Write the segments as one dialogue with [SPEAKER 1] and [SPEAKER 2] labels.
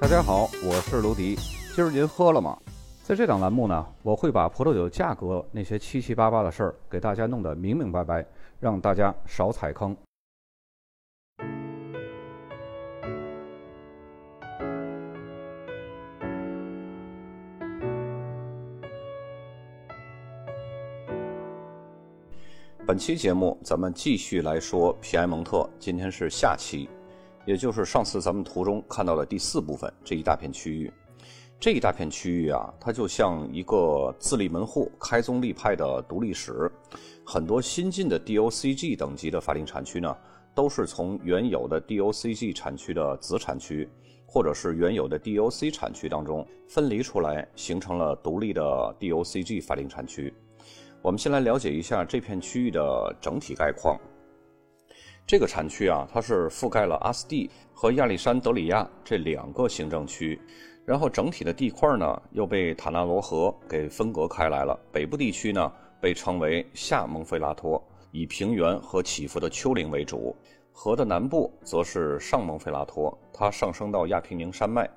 [SPEAKER 1] 大家好，我是卢迪。今儿您喝了吗？在这档栏目呢，我会把葡萄酒价格那些七七八八的事儿给大家弄得明明白白，让大家少踩坑。本期节目咱们继续来说皮埃蒙特，今天是下期。也就是上次咱们图中看到的第四部分这一大片区域，这一大片区域啊，它就像一个自立门户、开宗立派的独立史。很多新进的 DOCG 等级的法定产区呢，都是从原有的 DOCG 产区的子产区，或者是原有的 DOC 产区当中分离出来，形成了独立的 DOCG 法定产区。我们先来了解一下这片区域的整体概况。这个产区啊，它是覆盖了阿斯蒂和亚历山德里亚这两个行政区，然后整体的地块呢又被塔纳罗河给分隔开来了。北部地区呢被称为下蒙菲拉托，以平原和起伏的丘陵为主；河的南部则是上蒙菲拉托，它上升到亚平宁山脉。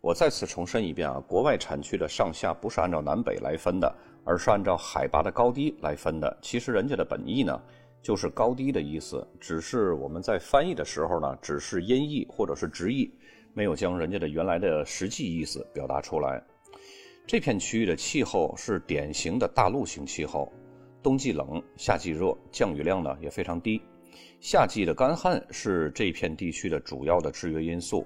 [SPEAKER 1] 我再次重申一遍啊，国外产区的上下不是按照南北来分的，而是按照海拔的高低来分的。其实人家的本意呢。就是高低的意思，只是我们在翻译的时候呢，只是音译或者是直译，没有将人家的原来的实际意思表达出来。这片区域的气候是典型的大陆型气候，冬季冷，夏季热，降雨量呢也非常低。夏季的干旱是这片地区的主要的制约因素。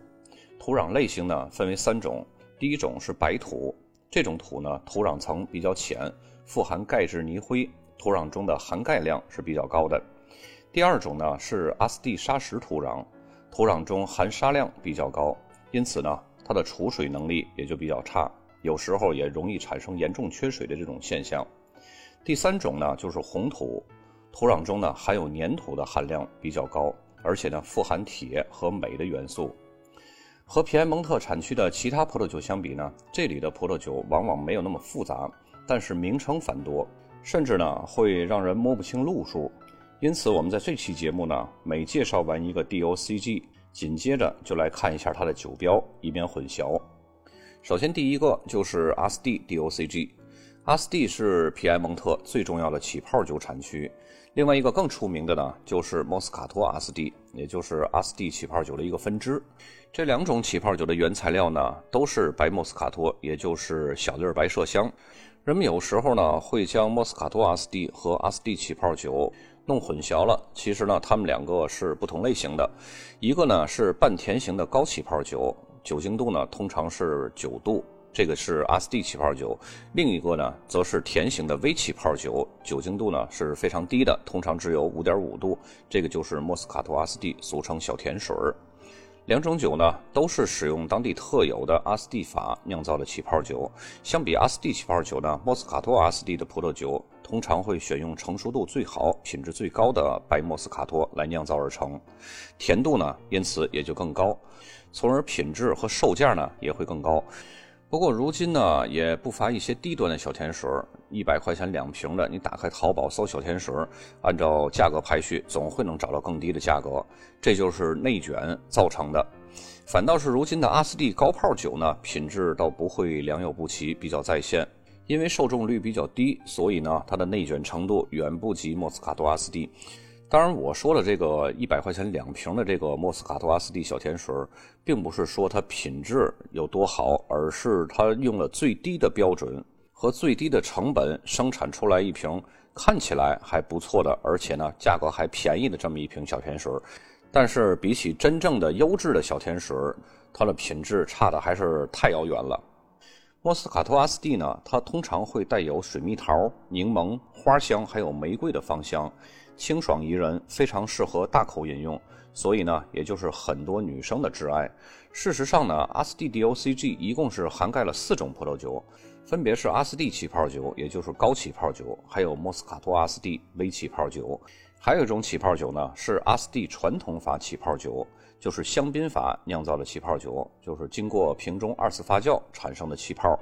[SPEAKER 1] 土壤类型呢分为三种，第一种是白土，这种土呢土壤层比较浅，富含钙质泥灰。土壤中的含钙量是比较高的。第二种呢是阿斯蒂沙石土壤，土壤中含沙量比较高，因此呢它的储水能力也就比较差，有时候也容易产生严重缺水的这种现象。第三种呢就是红土，土壤中呢含有粘土的含量比较高，而且呢富含铁和镁的元素。和皮埃蒙特产区的其他葡萄酒相比呢，这里的葡萄酒往往没有那么复杂，但是名称繁多。甚至呢会让人摸不清路数，因此我们在这期节目呢，每介绍完一个 DOCG，紧接着就来看一下它的酒标，以免混淆。首先第一个就是阿斯蒂 DOCG，阿斯蒂是皮埃蒙特最重要的起泡酒产区。另外一个更出名的呢，就是莫斯卡托阿斯蒂，也就是阿斯蒂起泡酒的一个分支。这两种起泡酒的原材料呢，都是白莫斯卡托，也就是小粒白麝香。人们有时候呢会将莫斯卡托阿斯蒂和阿斯蒂起泡酒弄混淆了。其实呢，它们两个是不同类型的。一个呢是半甜型的高起泡酒，酒精度呢通常是九度，这个是阿斯蒂起泡酒；另一个呢则是甜型的微起泡酒，酒精度呢是非常低的，通常只有五点五度，这个就是莫斯卡托阿斯蒂，俗称小甜水儿。两种酒呢，都是使用当地特有的阿斯蒂法酿造的起泡酒。相比阿斯蒂起泡酒呢，莫斯卡托阿斯蒂的葡萄酒通常会选用成熟度最好、品质最高的白莫斯卡托来酿造而成，甜度呢因此也就更高，从而品质和售价呢也会更高。不过如今呢，也不乏一些低端的小甜水，一百块钱两瓶的，你打开淘宝搜小甜水，按照价格排序，总会能找到更低的价格，这就是内卷造成的。反倒是如今的阿斯蒂高泡酒呢，品质倒不会良莠不齐，比较在线。因为受众率比较低，所以呢，它的内卷程度远不及莫斯卡多阿斯蒂。当然，我说的这个一百块钱两瓶的这个莫斯卡托阿斯蒂小甜水，并不是说它品质有多好，而是它用了最低的标准和最低的成本生产出来一瓶看起来还不错的，而且呢价格还便宜的这么一瓶小甜水。但是比起真正的优质的小甜水，它的品质差的还是太遥远了。莫斯卡托阿斯蒂呢，它通常会带有水蜜桃、柠檬、花香还有玫瑰的芳香。清爽宜人，非常适合大口饮用，所以呢，也就是很多女生的挚爱。事实上呢，阿斯蒂 DOCG 一共是涵盖了四种葡萄酒，分别是阿斯蒂起泡酒，也就是高起泡酒，还有莫斯卡托阿斯蒂微起泡酒，还有一种起泡酒呢是阿斯蒂传统法起泡酒，就是香槟法酿造的起泡酒，就是经过瓶中二次发酵产生的气泡，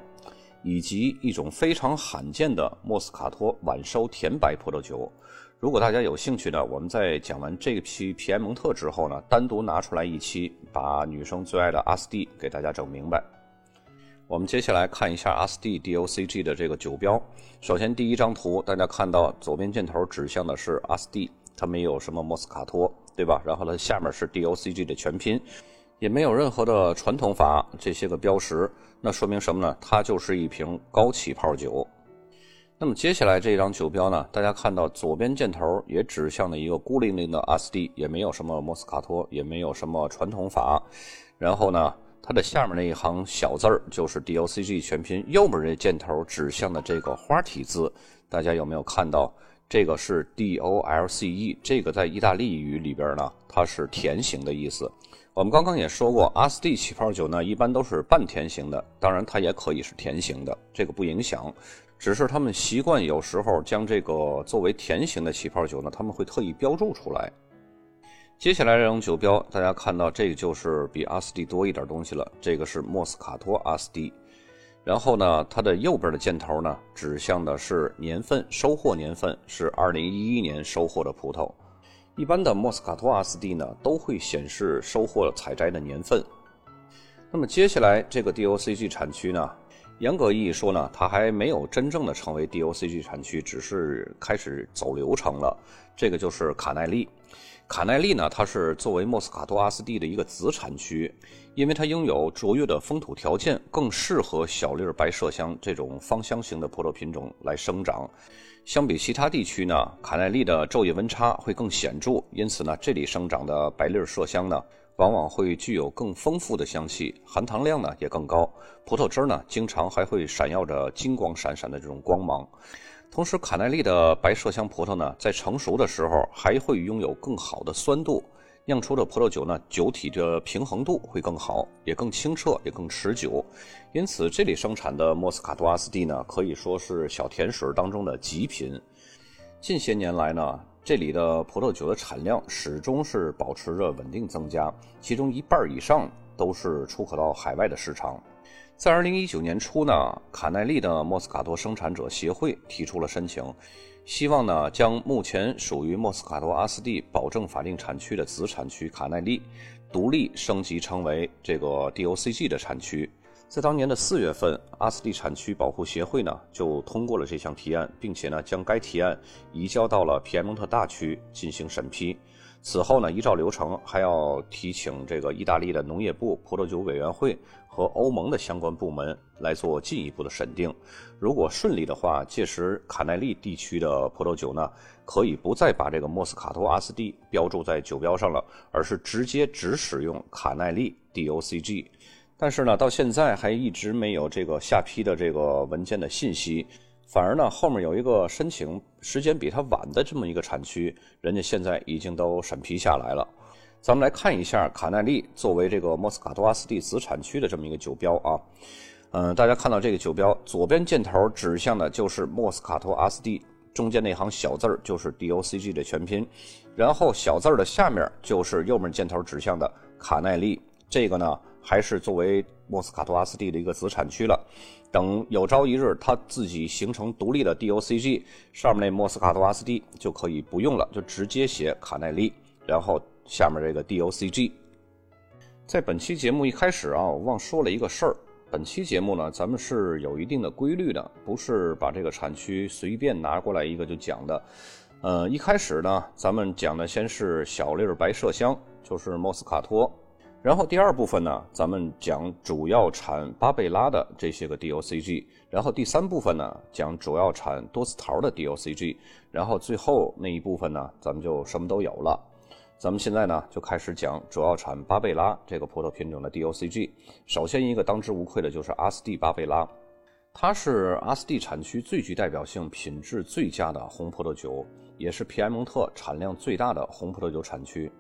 [SPEAKER 1] 以及一种非常罕见的莫斯卡托晚收甜白葡萄酒。如果大家有兴趣呢，我们在讲完这批皮埃蒙特之后呢，单独拿出来一期，把女生最爱的阿斯蒂给大家整明白。我们接下来看一下阿斯蒂 DOCG 的这个酒标。首先第一张图，大家看到左边箭头指向的是阿斯蒂，它没有什么莫斯卡托，对吧？然后它下面是 DOCG 的全拼，也没有任何的传统法这些个标识，那说明什么呢？它就是一瓶高起泡酒。那么接下来这张酒标呢，大家看到左边箭头也指向了一个孤零零的阿斯蒂，也没有什么莫斯卡托，也没有什么传统法。然后呢，它的下面那一行小字儿就是 DOCG 全拼，右边这箭头指向的这个花体字，大家有没有看到？这个是 DOLCE，这个在意大利语里边呢，它是甜型的意思。我们刚刚也说过，阿斯蒂起泡酒呢，一般都是半甜型的，当然它也可以是甜型的，这个不影响。只是他们习惯有时候将这个作为甜型的起泡酒呢，他们会特意标注出来。接下来这种酒标，大家看到这个就是比阿斯蒂多一点东西了，这个是莫斯卡托阿斯蒂。然后呢，它的右边的箭头呢，指向的是年份，收获年份是二零一一年收获的葡萄。一般的莫斯卡托阿斯蒂呢，都会显示收获采摘的年份。那么接下来这个 DOCG 产区呢？严格意义说呢，它还没有真正的成为 DOCG 产区，只是开始走流程了。这个就是卡耐利。卡耐利呢，它是作为莫斯卡托阿斯蒂的一个子产区，因为它拥有卓越的风土条件，更适合小粒白麝香这种芳香型的葡萄品种来生长。相比其他地区呢，卡耐利的昼夜温差会更显著，因此呢，这里生长的白粒麝香呢。往往会具有更丰富的香气，含糖量呢也更高，葡萄汁呢经常还会闪耀着金光闪闪的这种光芒。同时，卡耐利的白麝香葡萄呢，在成熟的时候还会拥有更好的酸度，酿出的葡萄酒呢酒体的平衡度会更好，也更清澈，也更持久。因此，这里生产的莫斯卡托阿斯蒂呢，可以说是小甜水当中的极品。近些年来呢。这里的葡萄酒的产量始终是保持着稳定增加，其中一半以上都是出口到海外的市场。在二零一九年初呢，卡耐利的莫斯卡托生产者协会提出了申请，希望呢将目前属于莫斯卡托阿斯蒂保证法定产区的子产区卡耐利，独立升级成为这个 DOCG 的产区。在当年的四月份，阿斯蒂产区保护协会呢就通过了这项提案，并且呢将该提案移交到了皮埃蒙特大区进行审批。此后呢，依照流程还要提请这个意大利的农业部葡萄酒委员会和欧盟的相关部门来做进一步的审定。如果顺利的话，届时卡耐利地区的葡萄酒呢可以不再把这个莫斯卡托阿斯蒂标注在酒标上了，而是直接只使用卡耐利 DOCG。但是呢，到现在还一直没有这个下批的这个文件的信息，反而呢，后面有一个申请时间比它晚的这么一个产区，人家现在已经都审批下来了。咱们来看一下卡耐利作为这个莫斯卡托阿斯蒂子产区的这么一个酒标啊，嗯，大家看到这个酒标左边箭头指向的就是莫斯卡托阿斯蒂，中间那行小字儿就是 DOCG 的全拼，然后小字儿的下面就是右面箭头指向的卡耐利，这个呢。还是作为莫斯卡托阿斯蒂的一个子产区了。等有朝一日它自己形成独立的 DOCG，上面那莫斯卡托阿斯蒂就可以不用了，就直接写卡耐利，然后下面这个 DOCG。在本期节目一开始啊，我忘说了一个事儿。本期节目呢，咱们是有一定的规律的，不是把这个产区随便拿过来一个就讲的。呃，一开始呢，咱们讲的先是小粒白麝香，就是莫斯卡托。然后第二部分呢，咱们讲主要产巴贝拉的这些个 DOCG，然后第三部分呢讲主要产多斯桃的 DOCG，然后最后那一部分呢，咱们就什么都有了。咱们现在呢就开始讲主要产巴贝拉这个葡萄品种的 DOCG。首先一个当之无愧的就是阿斯蒂巴贝拉，它是阿斯蒂产区最具代表性、品质最佳的红葡萄酒，也是皮埃蒙特产量最大的红葡萄酒产区。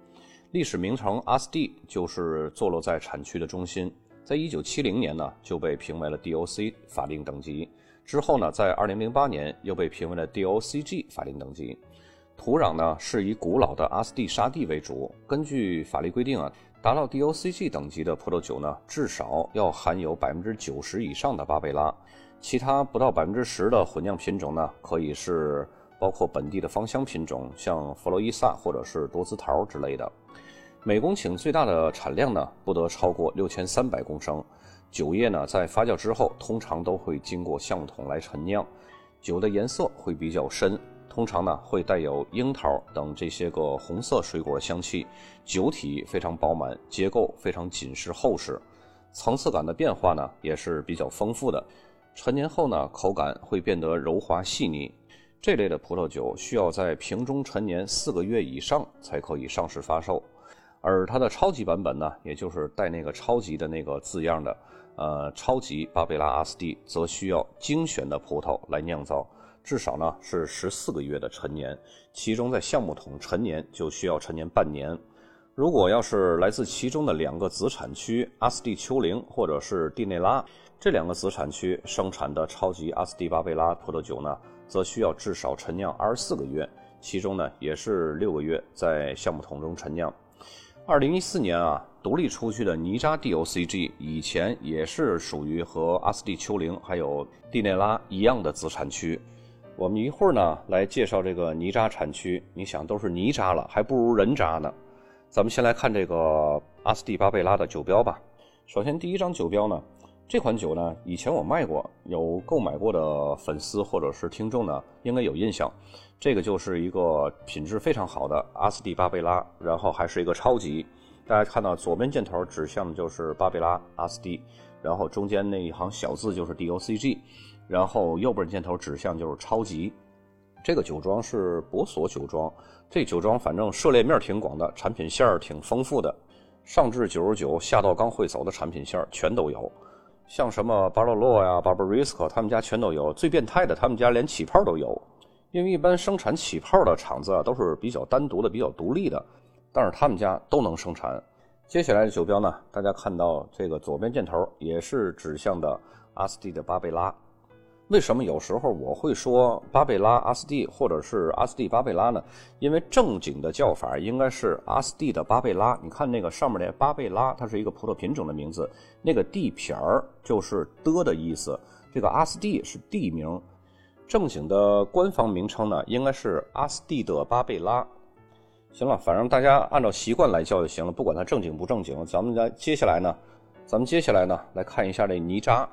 [SPEAKER 1] 历史名城阿斯蒂就是坐落在产区的中心，在一九七零年呢就被评为了 DOC 法定等级，之后呢在二零零八年又被评为了 DOCG 法定等级。土壤呢是以古老的阿斯蒂沙地为主。根据法律规定啊，达到 DOCG 等级的葡萄酒呢至少要含有百分之九十以上的巴贝拉，其他不到百分之十的混酿品种呢可以是。包括本地的芳香品种，像弗罗伊萨或者是多姿桃之类的。每公顷最大的产量呢，不得超过六千三百公升。酒液呢，在发酵之后，通常都会经过橡木桶来陈酿，酒的颜色会比较深，通常呢会带有樱桃等这些个红色水果香气，酒体非常饱满，结构非常紧实厚实，层次感的变化呢也是比较丰富的。陈年后呢，口感会变得柔滑细腻。这类的葡萄酒需要在瓶中陈年四个月以上才可以上市发售，而它的超级版本呢，也就是带那个“超级”的那个字样的，呃，超级巴贝拉阿斯蒂，则需要精选的葡萄来酿造，至少呢是十四个月的陈年，其中在橡木桶陈年就需要陈年半年。如果要是来自其中的两个子产区阿斯蒂丘陵或者是蒂内拉。这两个子产区生产的超级阿斯蒂巴贝拉葡萄酒呢，则需要至少陈酿二十四个月，其中呢也是六个月在橡木桶中陈酿。二零一四年啊，独立出去的尼扎 DOCG 以前也是属于和阿斯蒂丘陵还有蒂内拉一样的子产区。我们一会儿呢来介绍这个尼扎产区，你想都是泥渣了，还不如人渣呢。咱们先来看这个阿斯蒂巴贝拉的酒标吧。首先第一张酒标呢。这款酒呢，以前我卖过，有购买过的粉丝或者是听众呢，应该有印象。这个就是一个品质非常好的阿斯蒂巴贝拉，然后还是一个超级。大家看到左边箭头指向的就是巴贝拉阿斯蒂，然后中间那一行小字就是 DOCG，然后右边箭头指向就是超级。这个酒庄是博索酒庄，这酒庄反正涉猎面挺广的，产品线儿挺丰富的，上至九十九，下到刚会走的产品线儿全都有。像什么巴洛洛呀、巴布瑞斯科，他们家全都有。最变态的，他们家连起泡都有。因为一般生产起泡的厂子啊，都是比较单独的、比较独立的，但是他们家都能生产。接下来的酒标呢，大家看到这个左边箭头也是指向的阿斯蒂的巴贝拉。为什么有时候我会说巴贝拉阿斯蒂或者是阿斯蒂巴贝拉呢？因为正经的叫法应该是阿斯蒂的巴贝拉。你看那个上面的巴贝拉，它是一个葡萄品种的名字，那个地撇儿就是的的意思。这个阿斯蒂是地名，正经的官方名称呢应该是阿斯蒂的巴贝拉。行了，反正大家按照习惯来叫就行了，不管它正经不正经。咱们来接下来呢，咱们接下来呢来看一下这泥渣。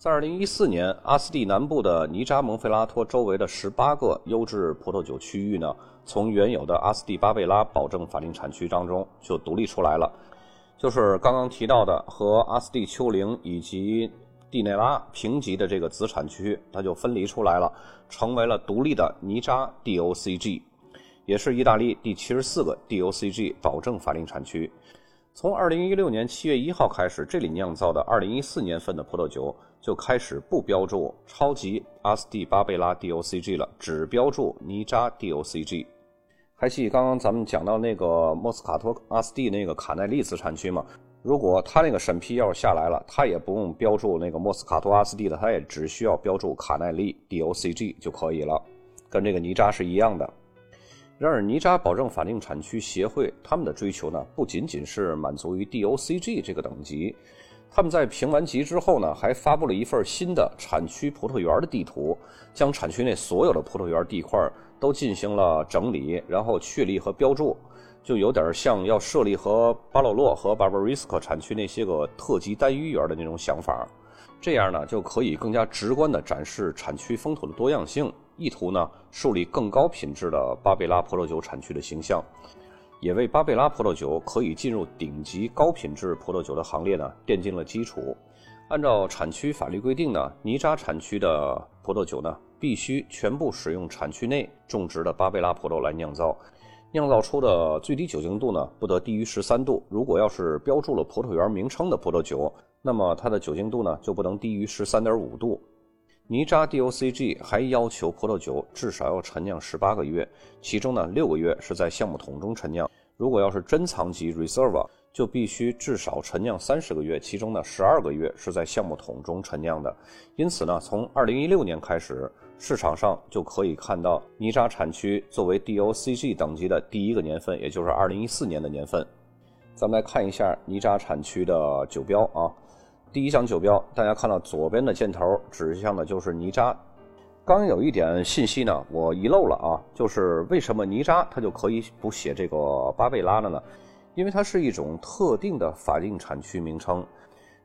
[SPEAKER 1] 在2014年，阿斯蒂南部的尼扎蒙菲拉托周围的18个优质葡萄酒区域呢，从原有的阿斯蒂巴贝拉保证法定产区当中就独立出来了，就是刚刚提到的和阿斯蒂丘陵以及蒂内拉平级的这个子产区，它就分离出来了，成为了独立的尼扎 DOCG，也是意大利第七十四个 DOCG 保证法定产区。从2016年7月1号开始，这里酿造的2014年份的葡萄酒。就开始不标注超级阿斯蒂巴贝拉 DOCG 了，只标注尼扎 DOCG。还记刚刚咱们讲到那个莫斯卡托阿斯蒂那个卡耐利子产区吗？如果他那个审批要是下来了，他也不用标注那个莫斯卡托阿斯蒂的，他也只需要标注卡耐利 DOCG 就可以了，跟这个尼扎是一样的。然而，尼扎保证法定产区协会他们的追求呢，不仅仅是满足于 DOCG 这个等级。他们在评完级之后呢，还发布了一份新的产区葡萄园的地图，将产区内所有的葡萄园地块都进行了整理，然后确立和标注，就有点像要设立和巴洛洛和巴巴瑞斯克产区那些个特级单一园的那种想法。这样呢，就可以更加直观地展示产区风土的多样性，意图呢树立更高品质的巴贝拉葡萄酒产区的形象。也为巴贝拉葡萄酒可以进入顶级高品质葡萄酒的行列呢奠定了基础。按照产区法律规定呢，尼扎产区的葡萄酒呢必须全部使用产区内种植的巴贝拉葡萄来酿造，酿造出的最低酒精度呢不得低于十三度。如果要是标注了葡萄园名称的葡萄酒，那么它的酒精度呢就不能低于十三点五度。尼扎 DOCG 还要求葡萄酒至少要陈酿十八个月，其中呢六个月是在橡木桶中陈酿。如果要是珍藏级 Reserve，就必须至少陈酿三十个月，其中呢十二个月是在橡木桶中陈酿的。因此呢，从二零一六年开始，市场上就可以看到尼扎产区作为 DOCG 等级的第一个年份，也就是二零一四年的年份。咱们来看一下尼扎产区的酒标啊。第一张酒标，大家看到左边的箭头指向的就是尼扎，刚有一点信息呢，我遗漏了啊，就是为什么泥渣它就可以不写这个巴贝拉了呢？因为它是一种特定的法定产区名称，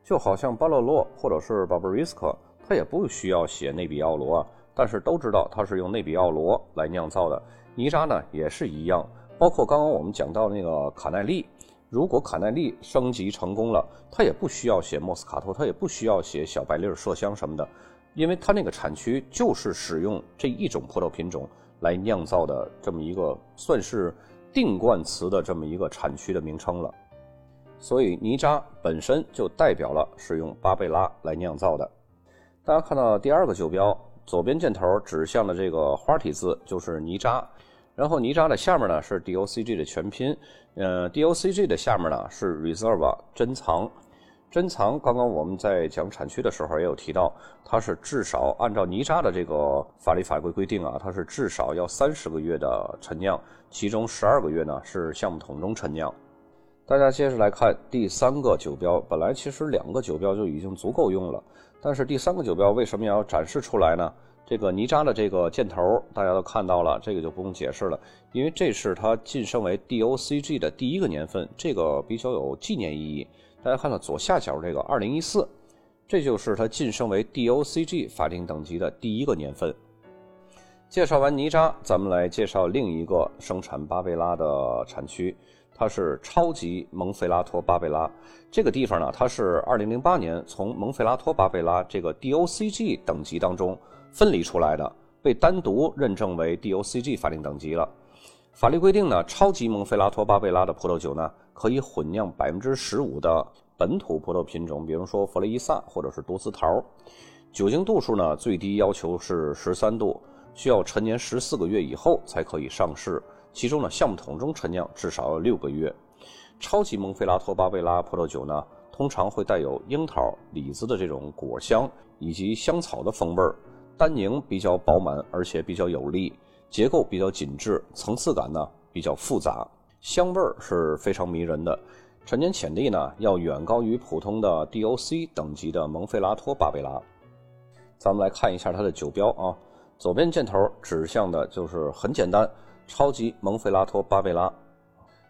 [SPEAKER 1] 就好像巴洛洛或者是巴布瑞斯克，它也不需要写内比奥罗啊，但是都知道它是用内比奥罗来酿造的。泥渣呢也是一样，包括刚刚我们讲到那个卡耐利，如果卡耐利升级成功了，它也不需要写莫斯卡托，它也不需要写小白粒麝香什么的。因为它那个产区就是使用这一种葡萄品种来酿造的，这么一个算是定冠词的这么一个产区的名称了，所以泥渣本身就代表了是用巴贝拉来酿造的。大家看到第二个酒标，左边箭头指向的这个花体字就是泥渣，然后泥渣的下面呢是 DOCG 的全拼，呃，DOCG 的下面呢是 Reserve 珍藏。珍藏，刚刚我们在讲产区的时候也有提到，它是至少按照泥沙的这个法律法规规定啊，它是至少要三十个月的陈酿，其中十二个月呢是橡木桶中陈酿。大家接着来看第三个酒标，本来其实两个酒标就已经足够用了，但是第三个酒标为什么要展示出来呢？这个泥渣的这个箭头大家都看到了，这个就不用解释了，因为这是它晋升为 DOCG 的第一个年份，这个比较有纪念意义。大家看到左下角这个二零一四，这就是它晋升为 DOCG 法定等级的第一个年份。介绍完泥渣，咱们来介绍另一个生产巴贝拉的产区，它是超级蒙菲拉托巴贝拉。这个地方呢，它是二零零八年从蒙菲拉托巴贝拉这个 DOCG 等级当中分离出来的，被单独认证为 DOCG 法定等级了。法律规定呢，超级蒙菲拉托巴贝拉的葡萄酒呢。可以混酿百分之十五的本土葡萄品种，比如说弗雷伊萨或者是多斯桃。酒精度数呢，最低要求是十三度，需要陈年十四个月以后才可以上市。其中呢，橡木桶中陈酿至少要六个月。超级蒙菲拉托巴贝拉葡萄酒呢，通常会带有樱桃、李子的这种果香以及香草的风味儿，单宁比较饱满，而且比较有力，结构比较紧致，层次感呢比较复杂。香味儿是非常迷人的，陈年潜力呢要远高于普通的 DOC 等级的蒙菲拉托巴贝拉。咱们来看一下它的酒标啊，左边箭头指向的就是很简单，超级蒙菲拉托巴贝拉。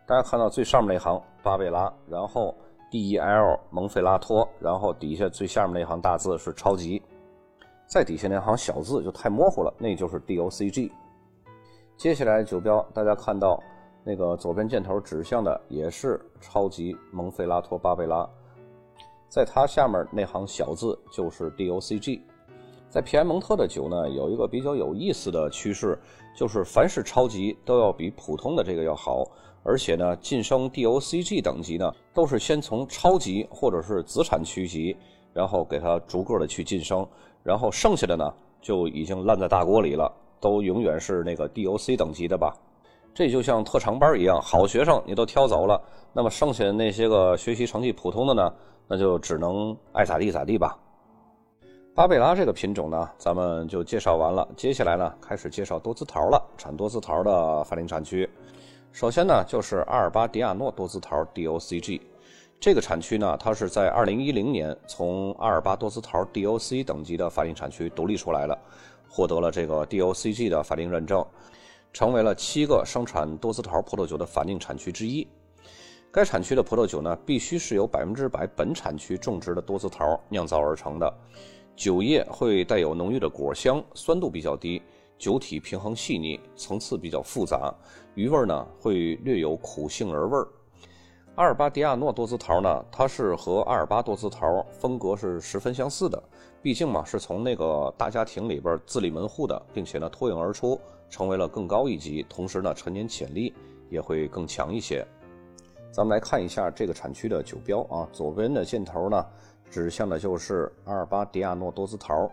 [SPEAKER 1] 大家看到最上面那行巴贝拉，然后 DEL 蒙菲拉托，然后底下最下面那行大字是超级，再底下那行小字就太模糊了，那就是 DOCG。接下来酒标大家看到。那个左边箭头指向的也是超级蒙菲拉托巴贝拉，在它下面那行小字就是 DOCG。在皮埃蒙特的酒呢，有一个比较有意思的趋势，就是凡是超级都要比普通的这个要好，而且呢，晋升 DOCG 等级呢，都是先从超级或者是子产区级，然后给它逐个的去晋升，然后剩下的呢就已经烂在大锅里了，都永远是那个 DOC 等级的吧。这就像特长班一样，好学生你都挑走了，那么剩下的那些个学习成绩普通的呢，那就只能爱咋地咋地吧。巴贝拉这个品种呢，咱们就介绍完了。接下来呢，开始介绍多姿桃了，产多姿桃的法定产区。首先呢，就是阿尔巴迪亚诺多姿桃 DOCG，这个产区呢，它是在2010年从阿尔巴多斯桃 DOC 等级的法定产区独立出来了，获得了这个 DOCG 的法定认证。成为了七个生产多姿桃葡萄酒的法定产区之一。该产区的葡萄酒呢，必须是由百分之百本产区种植的多姿桃酿造而成的。酒液会带有浓郁的果香，酸度比较低，酒体平衡细腻，层次比较复杂，余味呢会略有苦杏仁味儿。阿尔巴迪亚诺多姿桃呢，它是和阿尔巴多姿桃风格是十分相似的，毕竟嘛是从那个大家庭里边自立门户的，并且呢脱颖而出。成为了更高一级，同时呢，陈年潜力也会更强一些。咱们来看一下这个产区的酒标啊，左边的箭头呢，指向的就是阿尔巴迪亚诺多姿桃。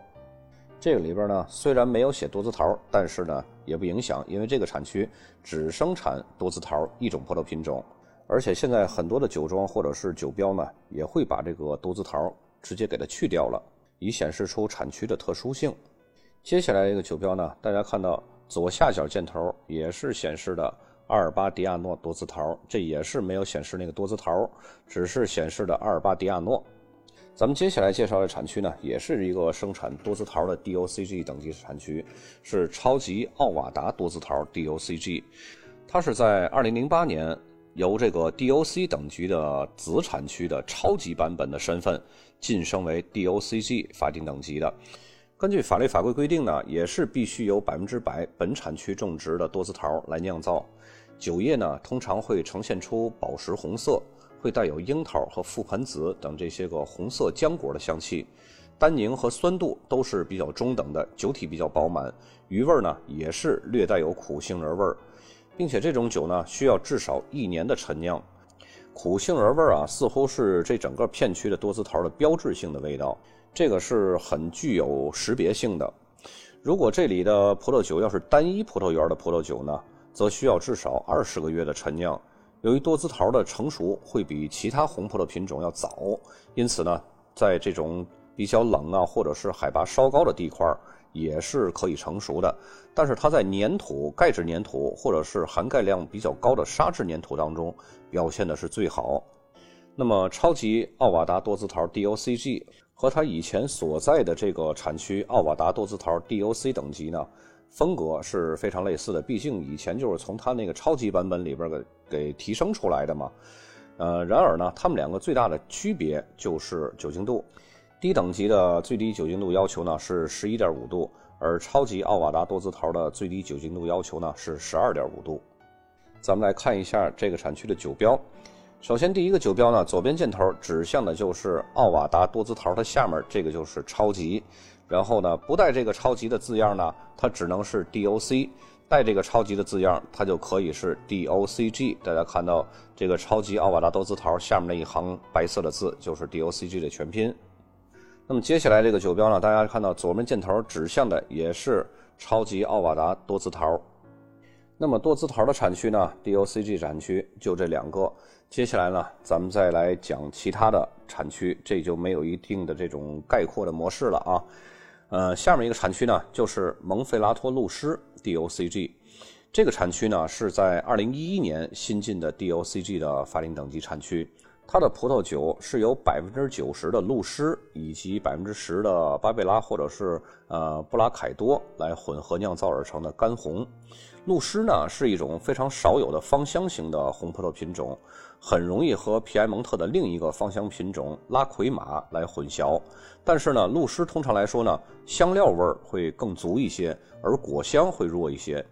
[SPEAKER 1] 这个里边呢，虽然没有写多姿桃，但是呢，也不影响，因为这个产区只生产多姿桃一种葡萄品种，而且现在很多的酒庄或者是酒标呢，也会把这个多姿桃直接给它去掉了，以显示出产区的特殊性。接下来这个酒标呢，大家看到。左下角箭头也是显示的阿尔巴迪亚诺多姿桃，这也是没有显示那个多姿桃，只是显示的阿尔巴迪亚诺。咱们接下来介绍的产区呢，也是一个生产多姿桃的 DOCG 等级产区，是超级奥瓦达多姿桃 DOCG。它是在2008年由这个 DOC 等级的子产区的超级版本的身份晋升为 DOCG 法定等级的。根据法律法规规定呢，也是必须由百分之百本产区种植的多姿桃来酿造。酒液呢，通常会呈现出宝石红色。会带有樱桃和覆盆子等这些个红色浆果的香气，单宁和酸度都是比较中等的，酒体比较饱满，余味呢也是略带有苦杏仁味儿，并且这种酒呢需要至少一年的陈酿。苦杏仁味儿啊，似乎是这整个片区的多姿桃的标志性的味道，这个是很具有识别性的。如果这里的葡萄酒要是单一葡萄园的葡萄酒呢，则需要至少二十个月的陈酿。由于多姿桃的成熟会比其他红葡萄品种要早，因此呢，在这种比较冷啊，或者是海拔稍高的地块也是可以成熟的。但是它在粘土、钙质粘土或者是含钙量比较高的沙质粘土当中表现的是最好。那么，超级奥瓦达多姿桃 DOCG 和它以前所在的这个产区奥瓦达多姿桃 DOC 等级呢？风格是非常类似的，毕竟以前就是从它那个超级版本里边给给提升出来的嘛。呃，然而呢，它们两个最大的区别就是酒精度。低等级的最低酒精度要求呢是十一点五度，而超级奥瓦达多姿桃的最低酒精度要求呢是十二点五度。咱们来看一下这个产区的酒标。首先，第一个酒标呢，左边箭头指向的就是奥瓦达多姿桃，它下面这个就是超级。然后呢，不带这个超级的字样呢，它只能是 DOC；带这个超级的字样，它就可以是 DOCG。大家看到这个超级奥瓦达多姿桃下面那一行白色的字，就是 DOCG 的全拼。那么接下来这个酒标呢，大家看到左面箭头指向的也是超级奥瓦达多姿桃。那么多姿桃的产区呢，DOCG 产区就这两个。接下来呢，咱们再来讲其他的产区，这就没有一定的这种概括的模式了啊。呃，下面一个产区呢，就是蒙费拉托露诗 DOCG。这个产区呢，是在2011年新进的 DOCG 的法定等级产区。它的葡萄酒是由百分之九十的露诗以及百分之十的巴贝拉或者是呃布拉凯多来混合酿造而成的干红。露诗呢是一种非常少有的芳香型的红葡萄品种，很容易和皮埃蒙特的另一个芳香品种拉奎玛来混淆。但是呢，露诗通常来说呢，香料味儿会更足一些，而果香会弱一些。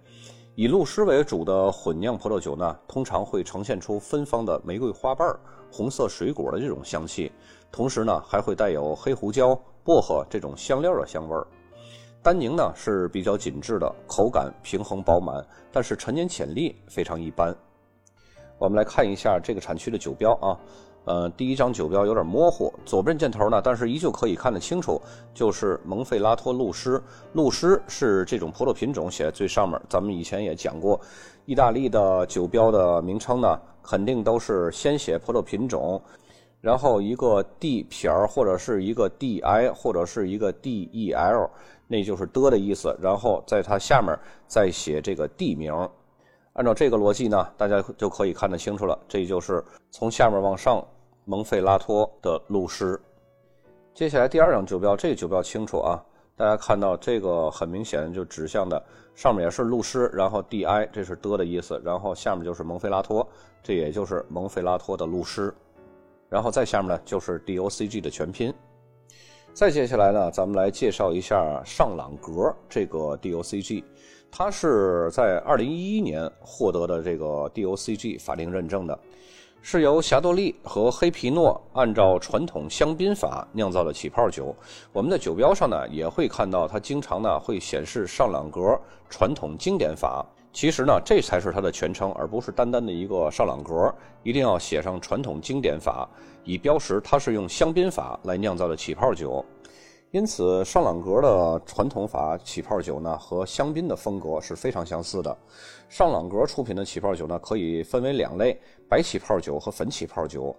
[SPEAKER 1] 以露诗为主的混酿葡萄酒呢，通常会呈现出芬芳的玫瑰花瓣儿、红色水果的这种香气，同时呢，还会带有黑胡椒、薄荷这种香料的香味儿。单宁呢是比较紧致的，口感平衡饱满，但是陈年潜力非常一般。我们来看一下这个产区的酒标啊。呃，第一张酒标有点模糊，左边箭头呢，但是依旧可以看得清楚，就是蒙费拉托露诗。露诗是这种葡萄品种写在最上面。咱们以前也讲过，意大利的酒标的名称呢，肯定都是先写葡萄品种，然后一个 D 撇儿或者是一个 DI 或者是一个 DEL，那就是的的意思，然后在它下面再写这个地名。按照这个逻辑呢，大家就可以看得清楚了。这就是从下面往上，蒙费拉托的路诗。接下来第二张酒标，这个酒标清楚啊，大家看到这个很明显就指向的上面也是路诗，然后 DI 这是的的意思，然后下面就是蒙费拉托，这也就是蒙费拉托的路诗，然后再下面呢就是 DOCG 的全拼。再接下来呢，咱们来介绍一下上朗格这个 DOCG。它是在二零一一年获得的这个 DOCG 法定认证的，是由霞多丽和黑皮诺按照传统香槟法酿造的起泡酒。我们的酒标上呢也会看到，它经常呢会显示上朗格传统经典法。其实呢这才是它的全称，而不是单单的一个上朗格，一定要写上传统经典法，以标识它是用香槟法来酿造的起泡酒。因此，上朗格的传统法起泡酒呢，和香槟的风格是非常相似的。上朗格出品的起泡酒呢，可以分为两类：白起泡酒和粉起泡酒。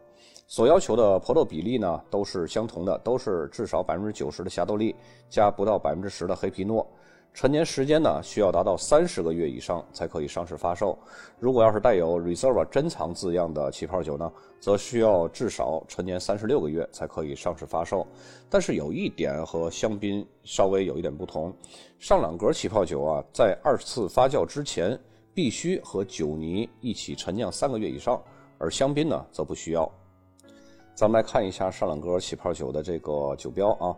[SPEAKER 1] 所要求的葡萄比例呢，都是相同的，都是至少百分之九十的霞多丽加不到百分之十的黑皮诺。陈年时间呢需要达到三十个月以上才可以上市发售。如果要是带有 Reserve 珍藏字样的起泡酒呢，则需要至少陈年三十六个月才可以上市发售。但是有一点和香槟稍微有一点不同，上朗格起泡酒啊，在二次发酵之前必须和酒泥一起陈酿三个月以上，而香槟呢则不需要。咱们来看一下上朗格起泡酒的这个酒标啊。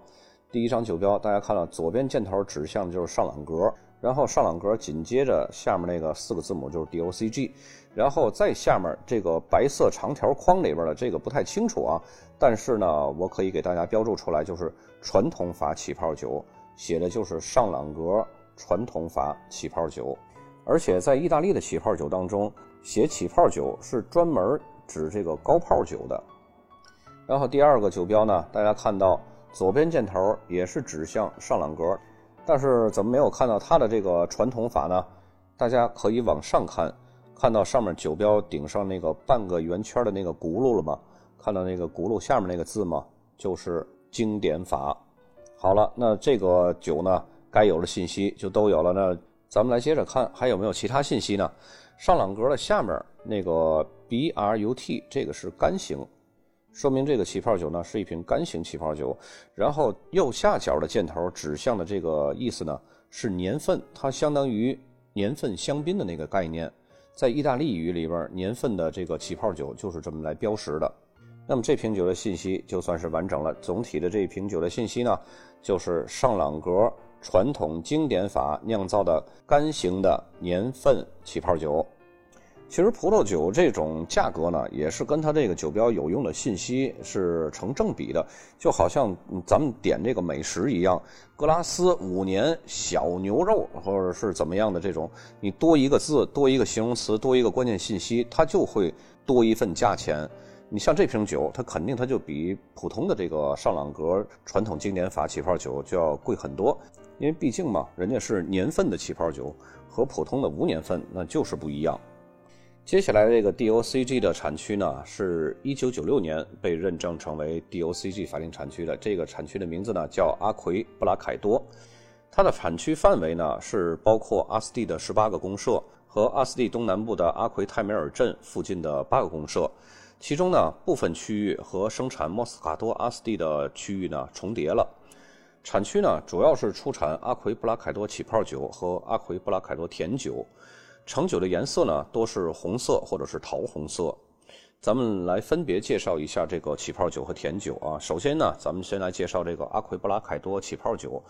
[SPEAKER 1] 第一张酒标，大家看到左边箭头指向的就是上朗格，然后上朗格紧接着下面那个四个字母就是 DOCG，然后再下面这个白色长条框里边的这个不太清楚啊，但是呢，我可以给大家标注出来，就是传统法起泡酒，写的就是上朗格传统法起泡酒，而且在意大利的起泡酒当中，写起泡酒是专门指这个高泡酒的。然后第二个酒标呢，大家看到。左边箭头也是指向上朗格，但是怎么没有看到它的这个传统法呢？大家可以往上看，看到上面酒标顶上那个半个圆圈的那个轱辘了吗？看到那个轱辘下面那个字吗？就是经典法。好了，那这个酒呢，该有的信息就都有了。那咱们来接着看，还有没有其他信息呢？上朗格的下面那个 B R U T 这个是干型。说明这个起泡酒呢是一瓶干型起泡酒，然后右下角的箭头指向的这个意思呢是年份，它相当于年份香槟的那个概念，在意大利语里边，年份的这个起泡酒就是这么来标识的。那么这瓶酒的信息就算是完整了。总体的这一瓶酒的信息呢，就是上朗格传统经典法酿造的干型的年份起泡酒。其实葡萄酒这种价格呢，也是跟它这个酒标有用的信息是成正比的，就好像咱们点这个美食一样，格拉斯五年小牛肉或者是怎么样的这种，你多一个字，多一个形容词，多一个关键信息，它就会多一份价钱。你像这瓶酒，它肯定它就比普通的这个上朗格传统经典法起泡酒就要贵很多，因为毕竟嘛，人家是年份的起泡酒，和普通的无年份那就是不一样。接下来这个 DOCG 的产区呢，是一九九六年被认证成为 DOCG 法定产区的。这个产区的名字呢叫阿奎布拉凯多，它的产区范围呢是包括阿斯蒂的十八个公社和阿斯蒂东南部的阿奎泰梅尔镇附近的八个公社，其中呢部分区域和生产莫斯卡多阿斯蒂的区域呢重叠了。产区呢主要是出产阿奎布拉凯多起泡酒和阿奎布拉凯多甜酒。成酒的颜色呢，多是红色或者是桃红色。咱们来分别介绍一下这个起泡酒和甜酒啊。首先呢，咱们先来介绍这个阿奎布拉凯多起泡酒，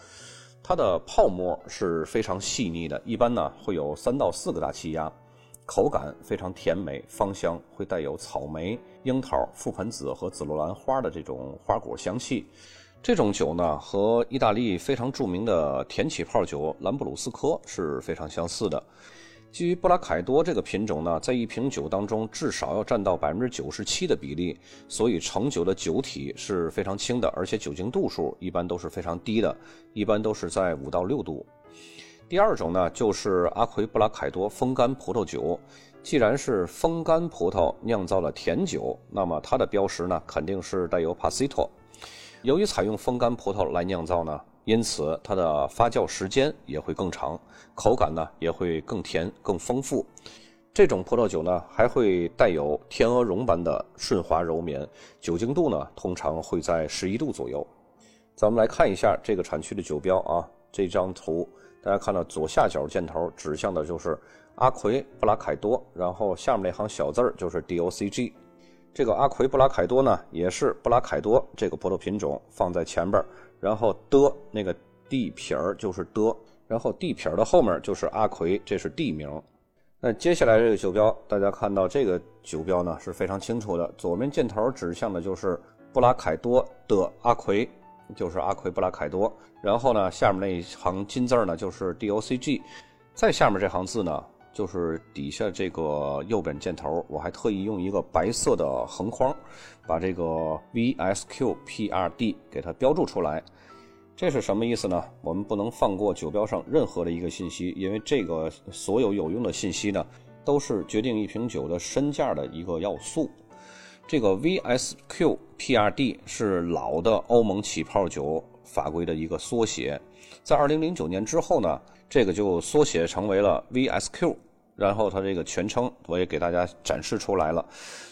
[SPEAKER 1] 它的泡沫是非常细腻的，一般呢会有三到四个大气压，口感非常甜美，芳香会带有草莓、樱桃、覆盆子和紫罗兰花的这种花果香气。这种酒呢，和意大利非常著名的甜起泡酒兰布鲁斯科是非常相似的。基于布拉凯多这个品种呢，在一瓶酒当中至少要占到百分之九十七的比例，所以成酒的酒体是非常轻的，而且酒精度数一般都是非常低的，一般都是在五到六度。第二种呢，就是阿奎布拉凯多风干葡萄酒。既然是风干葡萄酿造了甜酒，那么它的标识呢，肯定是带有 Pasito。由于采用风干葡萄来酿造呢。因此，它的发酵时间也会更长，口感呢也会更甜、更丰富。这种葡萄酒呢还会带有天鹅绒般的顺滑柔绵，酒精度呢通常会在十一度左右。咱们来看一下这个产区的酒标啊，这张图大家看到左下角箭头指向的就是阿奎布拉凯多，然后下面那行小字儿就是 DOCG。这个阿奎布拉凯多呢也是布拉凯多这个葡萄品种放在前边。然后的那个地撇儿就是的，然后地撇儿的后面就是阿奎，这是地名。那接下来这个酒标，大家看到这个酒标呢是非常清楚的，左面箭头指向的就是布拉凯多的阿奎，就是阿奎布拉凯多。然后呢，下面那一行金字呢就是 DOCG，再下面这行字呢就是底下这个右边箭头，我还特意用一个白色的横框，把这个 VSQPRD 给它标注出来。这是什么意思呢？我们不能放过酒标上任何的一个信息，因为这个所有有用的信息呢，都是决定一瓶酒的身价的一个要素。这个 VSQPRD 是老的欧盟起泡酒法规的一个缩写。在二零零九年之后呢，这个就缩写成为了 VSQ。然后它这个全称我也给大家展示出来了。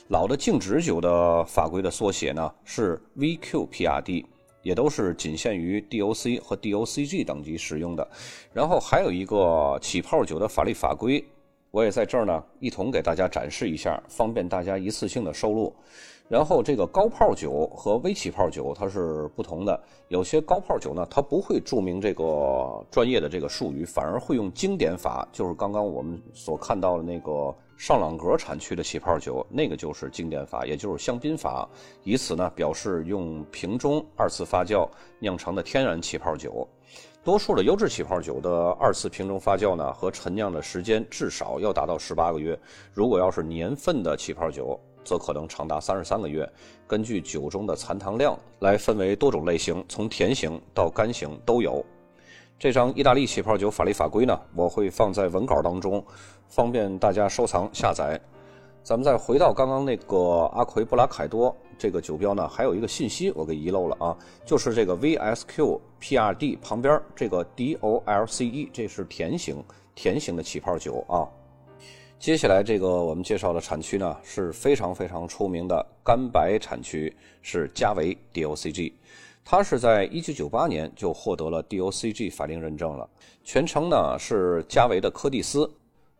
[SPEAKER 1] 老的静止酒的法规的缩写呢是 VQPRD，也都是仅限于 DOC 和 DOCG 等级使用的。然后还有一个起泡酒的法律法规。我也在这儿呢，一同给大家展示一下，方便大家一次性的收录。然后这个高泡酒和微起泡酒它是不同的，有些高泡酒呢，它不会注明这个专业的这个术语，反而会用经典法，就是刚刚我们所看到的那个上朗格产区的起泡酒，那个就是经典法，也就是香槟法，以此呢表示用瓶中二次发酵酿成的天然起泡酒。多数的优质起泡酒的二次瓶中发酵呢，和陈酿的时间至少要达到十八个月。如果要是年份的起泡酒，则可能长达三十三个月。根据酒中的残糖量来分为多种类型，从甜型到干型都有。这张意大利起泡酒法律法规呢，我会放在文稿当中，方便大家收藏下载。咱们再回到刚刚那个阿奎布拉凯多这个酒标呢，还有一个信息我给遗漏了啊，就是这个 VSQ PRD 旁边这个 DOLCE，这是甜型甜型的起泡酒啊。接下来这个我们介绍的产区呢是非常非常出名的干白产区，是加维 DOCG，它是在1998年就获得了 DOCG 法定认证了，全称呢是加维的柯蒂斯。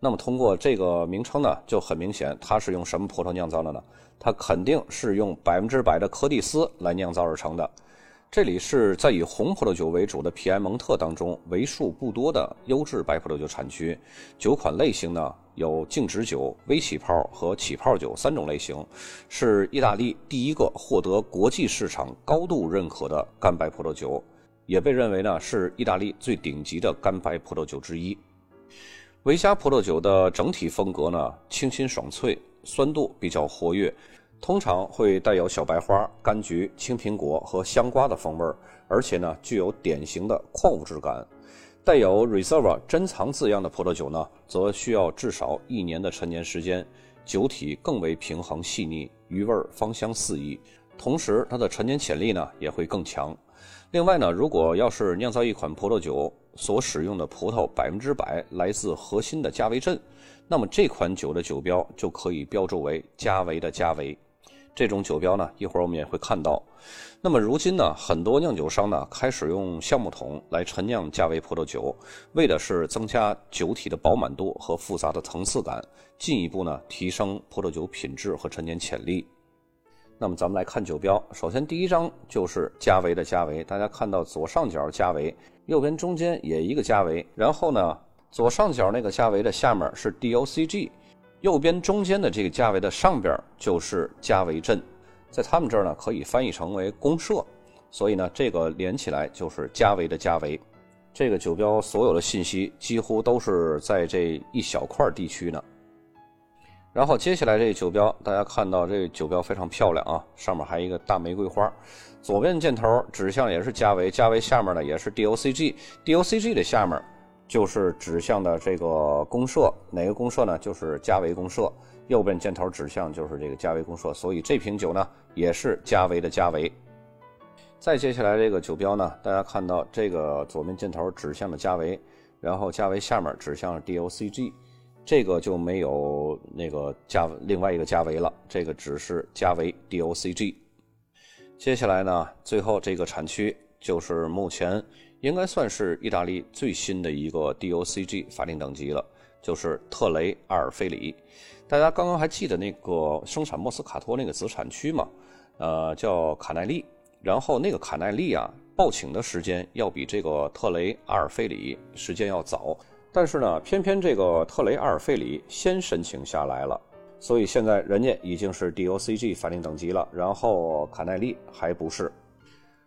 [SPEAKER 1] 那么通过这个名称呢，就很明显，它是用什么葡萄酿造的呢？它肯定是用百分之百的柯蒂斯来酿造而成的。这里是在以红葡萄酒为主的皮埃蒙特当中为数不多的优质白葡萄酒产区。酒款类型呢有静止酒、微起泡和起泡酒三种类型，是意大利第一个获得国际市场高度认可的干白葡萄酒，也被认为呢是意大利最顶级的干白葡萄酒之一。维加葡萄酒的整体风格呢，清新爽脆，酸度比较活跃，通常会带有小白花、柑橘、青苹果和香瓜的风味儿，而且呢，具有典型的矿物质感。带有 Reserva 珍藏字样的葡萄酒呢，则需要至少一年的陈年时间，酒体更为平衡细腻，余味芳香四溢，同时它的陈年潜力呢也会更强。另外呢，如果要是酿造一款葡萄酒，所使用的葡萄百分之百来自核心的加维镇，那么这款酒的酒标就可以标注为加维的加维。这种酒标呢，一会儿我们也会看到。那么如今呢，很多酿酒商呢开始用橡木桶来陈酿加维葡萄酒，为的是增加酒体的饱满度和复杂的层次感，进一步呢提升葡萄酒品质和陈年潜力。那么咱们来看酒标，首先第一张就是加维的加维，大家看到左上角加维。右边中间也一个加维，然后呢，左上角那个加维的下面是 DOCG，右边中间的这个加维的上边就是加维镇，在他们这儿呢可以翻译成为公社，所以呢这个连起来就是加维的加维。这个酒标所有的信息几乎都是在这一小块地区呢。然后接下来这个酒标，大家看到这个酒标非常漂亮啊，上面还一个大玫瑰花。左边箭头指向也是加维，加维下面呢也是 DOCG，DOCG 的下面就是指向的这个公社，哪个公社呢？就是加维公社。右边箭头指向就是这个加维公社，所以这瓶酒呢也是加维的加维。再接下来这个酒标呢，大家看到这个左边箭头指向的加维，然后加维下面指向了 DOCG。这个就没有那个加另外一个加维了，这个只是加维 DOCG。接下来呢，最后这个产区就是目前应该算是意大利最新的一个 DOCG 法定等级了，就是特雷阿尔菲里。大家刚刚还记得那个生产莫斯卡托那个子产区吗？呃，叫卡奈利。然后那个卡奈利啊，报请的时间要比这个特雷阿尔菲里时间要早。但是呢，偏偏这个特雷阿尔费里先申请下来了，所以现在人家已经是 DOCG 法定等级了，然后卡耐利还不是。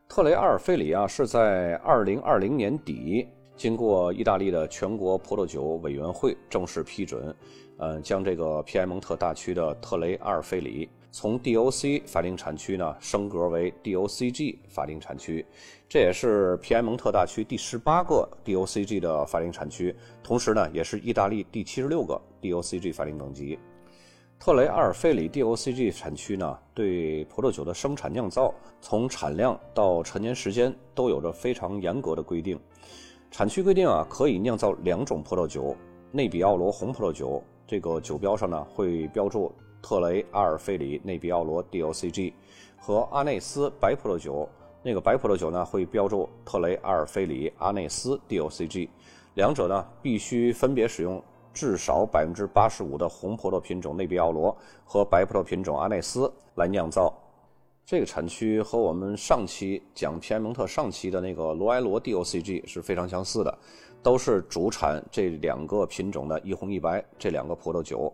[SPEAKER 1] 特雷阿尔费里啊，是在2020年底经过意大利的全国葡萄酒委员会正式批准，嗯，将这个皮埃蒙特大区的特雷阿尔费里。从 DOC 法定产区呢升格为 DOCG 法定产区，这也是皮埃蒙特大区第十八个 DOCG 的法定产区，同时呢也是意大利第七十六个 DOCG 法定等级。特雷阿尔菲里 DOCG 产区呢，对葡萄酒的生产酿造，从产量到陈年时间都有着非常严格的规定。产区规定啊，可以酿造两种葡萄酒：内比奥罗红葡萄酒，这个酒标上呢会标注特雷阿尔菲里内比奥罗 DOCG，和阿内斯白葡萄酒，那个白葡萄酒呢会标注特雷阿尔菲里阿内斯 DOCG，两者呢必须分别使用。至少百分之八十五的红葡萄品种内比奥罗和白葡萄品种阿内斯来酿造。这个产区和我们上期讲皮埃蒙特上期的那个罗埃罗 DOCG 是非常相似的，都是主产这两个品种的一红一白这两个葡萄酒。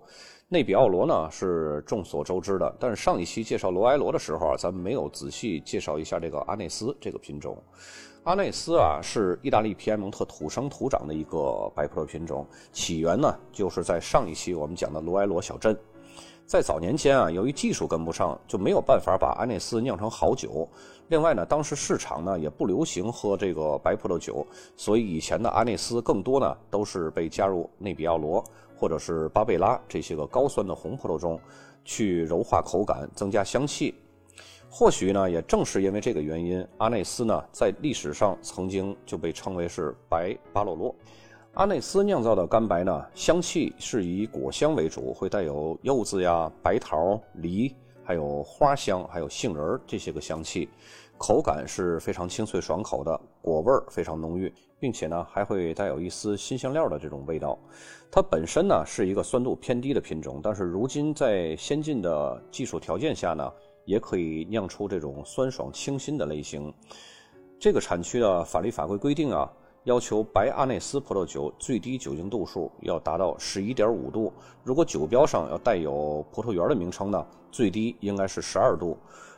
[SPEAKER 1] 内比奥罗呢是众所周知的，但是上一期介绍罗埃罗的时候啊，咱们没有仔细介绍一下这个阿内斯这个品种。阿内斯啊，是意大利皮埃蒙特土生土长的一个白葡萄品种，起源呢就是在上一期我们讲的卢埃罗小镇。在早年间啊，由于技术跟不上，就没有办法把阿内斯酿成好酒。另外呢，当时市场呢也不流行喝这个白葡萄酒，所以以前的阿内斯更多呢都是被加入内比奥罗或者是巴贝拉这些个高酸的红葡萄中，去柔化口感，增加香气。或许呢，也正是因为这个原因，阿内斯呢在历史上曾经就被称为是白巴洛洛。阿内斯酿造的干白呢，香气是以果香为主，会带有柚子呀、白桃、梨，还有花香，还有杏仁这些个香气，口感是非常清脆爽口的，果味非常浓郁，并且呢还会带有一丝新香料的这种味道。它本身呢是一个酸度偏低的品种，但是如今在先进的技术条件下呢。也可以酿出这种酸爽清新的类型。这个产区的法律法规规定啊，要求白阿内斯葡萄酒最低酒精度数要达到十一点五度。如果酒标上要带有葡萄园的名称呢，最低应该是十二度。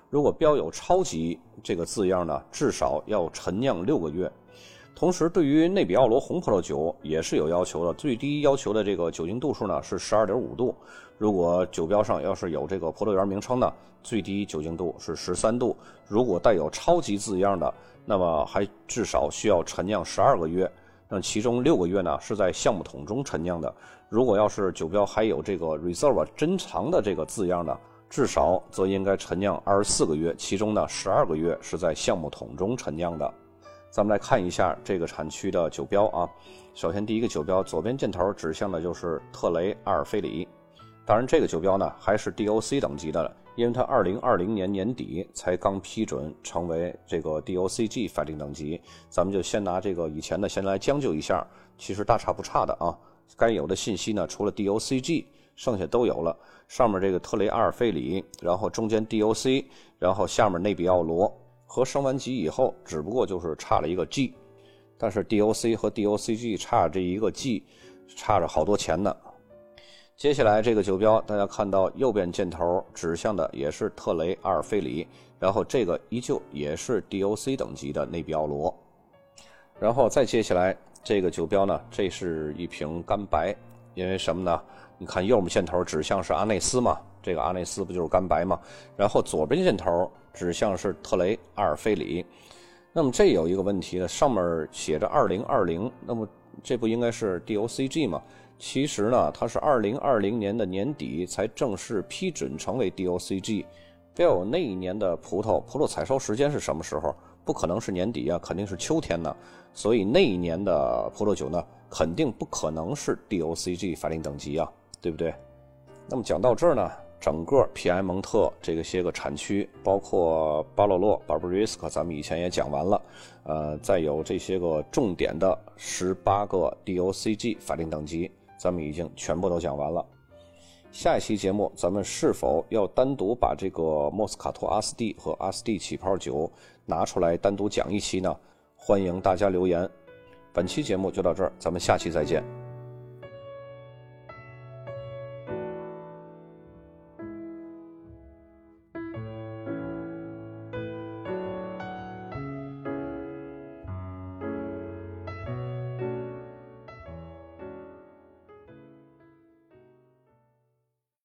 [SPEAKER 1] 如果标有“超级”这个字样呢，至少要陈酿六个月。同时，对于内比奥罗红葡萄酒也是有要求的，最低要求的这个酒精度数呢是十二点五度。如果酒标上要是有这个葡萄园名称呢，最低酒精度是十三度。如果带有“超级”字样的，那么还至少需要陈酿十二个月。那其中六个月呢是在橡木桶中陈酿的。如果要是酒标还有这个 “reserve” 珍藏的这个字样的，至少则应该陈酿二十四个月，其中呢十二个月是在橡木桶中陈酿的。咱们来看一下这个产区的酒标啊。首先，第一个酒标左边箭头指向的就是特雷阿尔菲里。当然，这个酒标呢还是 DOC 等级的，因为它2020年年底才刚批准成为这个 DOCG 法定等级。咱们就先拿这个以前的先来将就一下，其实大差不差的啊。该有的信息呢，除了 DOCG，剩下都有了。上面这个特雷阿尔菲里，然后中间 DOC，然后下面内比奥罗。和升完级以后，只不过就是差了一个 G，但是 DOC 和 DOCG 差这一个 G，差着好多钱呢。接下来这个酒标，大家看到右边箭头指向的也是特雷阿尔菲里，然后这个依旧也是 DOC 等级的内比奥罗。然后再接下来这个酒标呢，这是一瓶干白，因为什么呢？你看右面箭头指向是阿内斯嘛，这个阿内斯不就是干白吗？然后左边箭头。指向是特雷阿尔菲里，那么这有一个问题呢，上面写着二零二零，那么这不应该是 DOCG 吗？其实呢，它是二零二零年的年底才正式批准成为 DOCG。标有那一年的葡萄，葡萄采收时间是什么时候？不可能是年底啊，肯定是秋天呢。所以那一年的葡萄酒呢，肯定不可能是 DOCG 法定等级啊，对不对？那么讲到这儿呢？整个皮埃蒙特这个些个产区，包括巴洛洛、巴布瑞斯克，咱们以前也讲完了。呃，再有这些个重点的十八个 DOCG 法定等级，咱们已经全部都讲完了。下一期节目，咱们是否要单独把这个莫斯卡托阿斯蒂和阿斯蒂起泡酒拿出来单独讲一期呢？欢迎大家留言。本期节目就到这儿，咱们下期再见。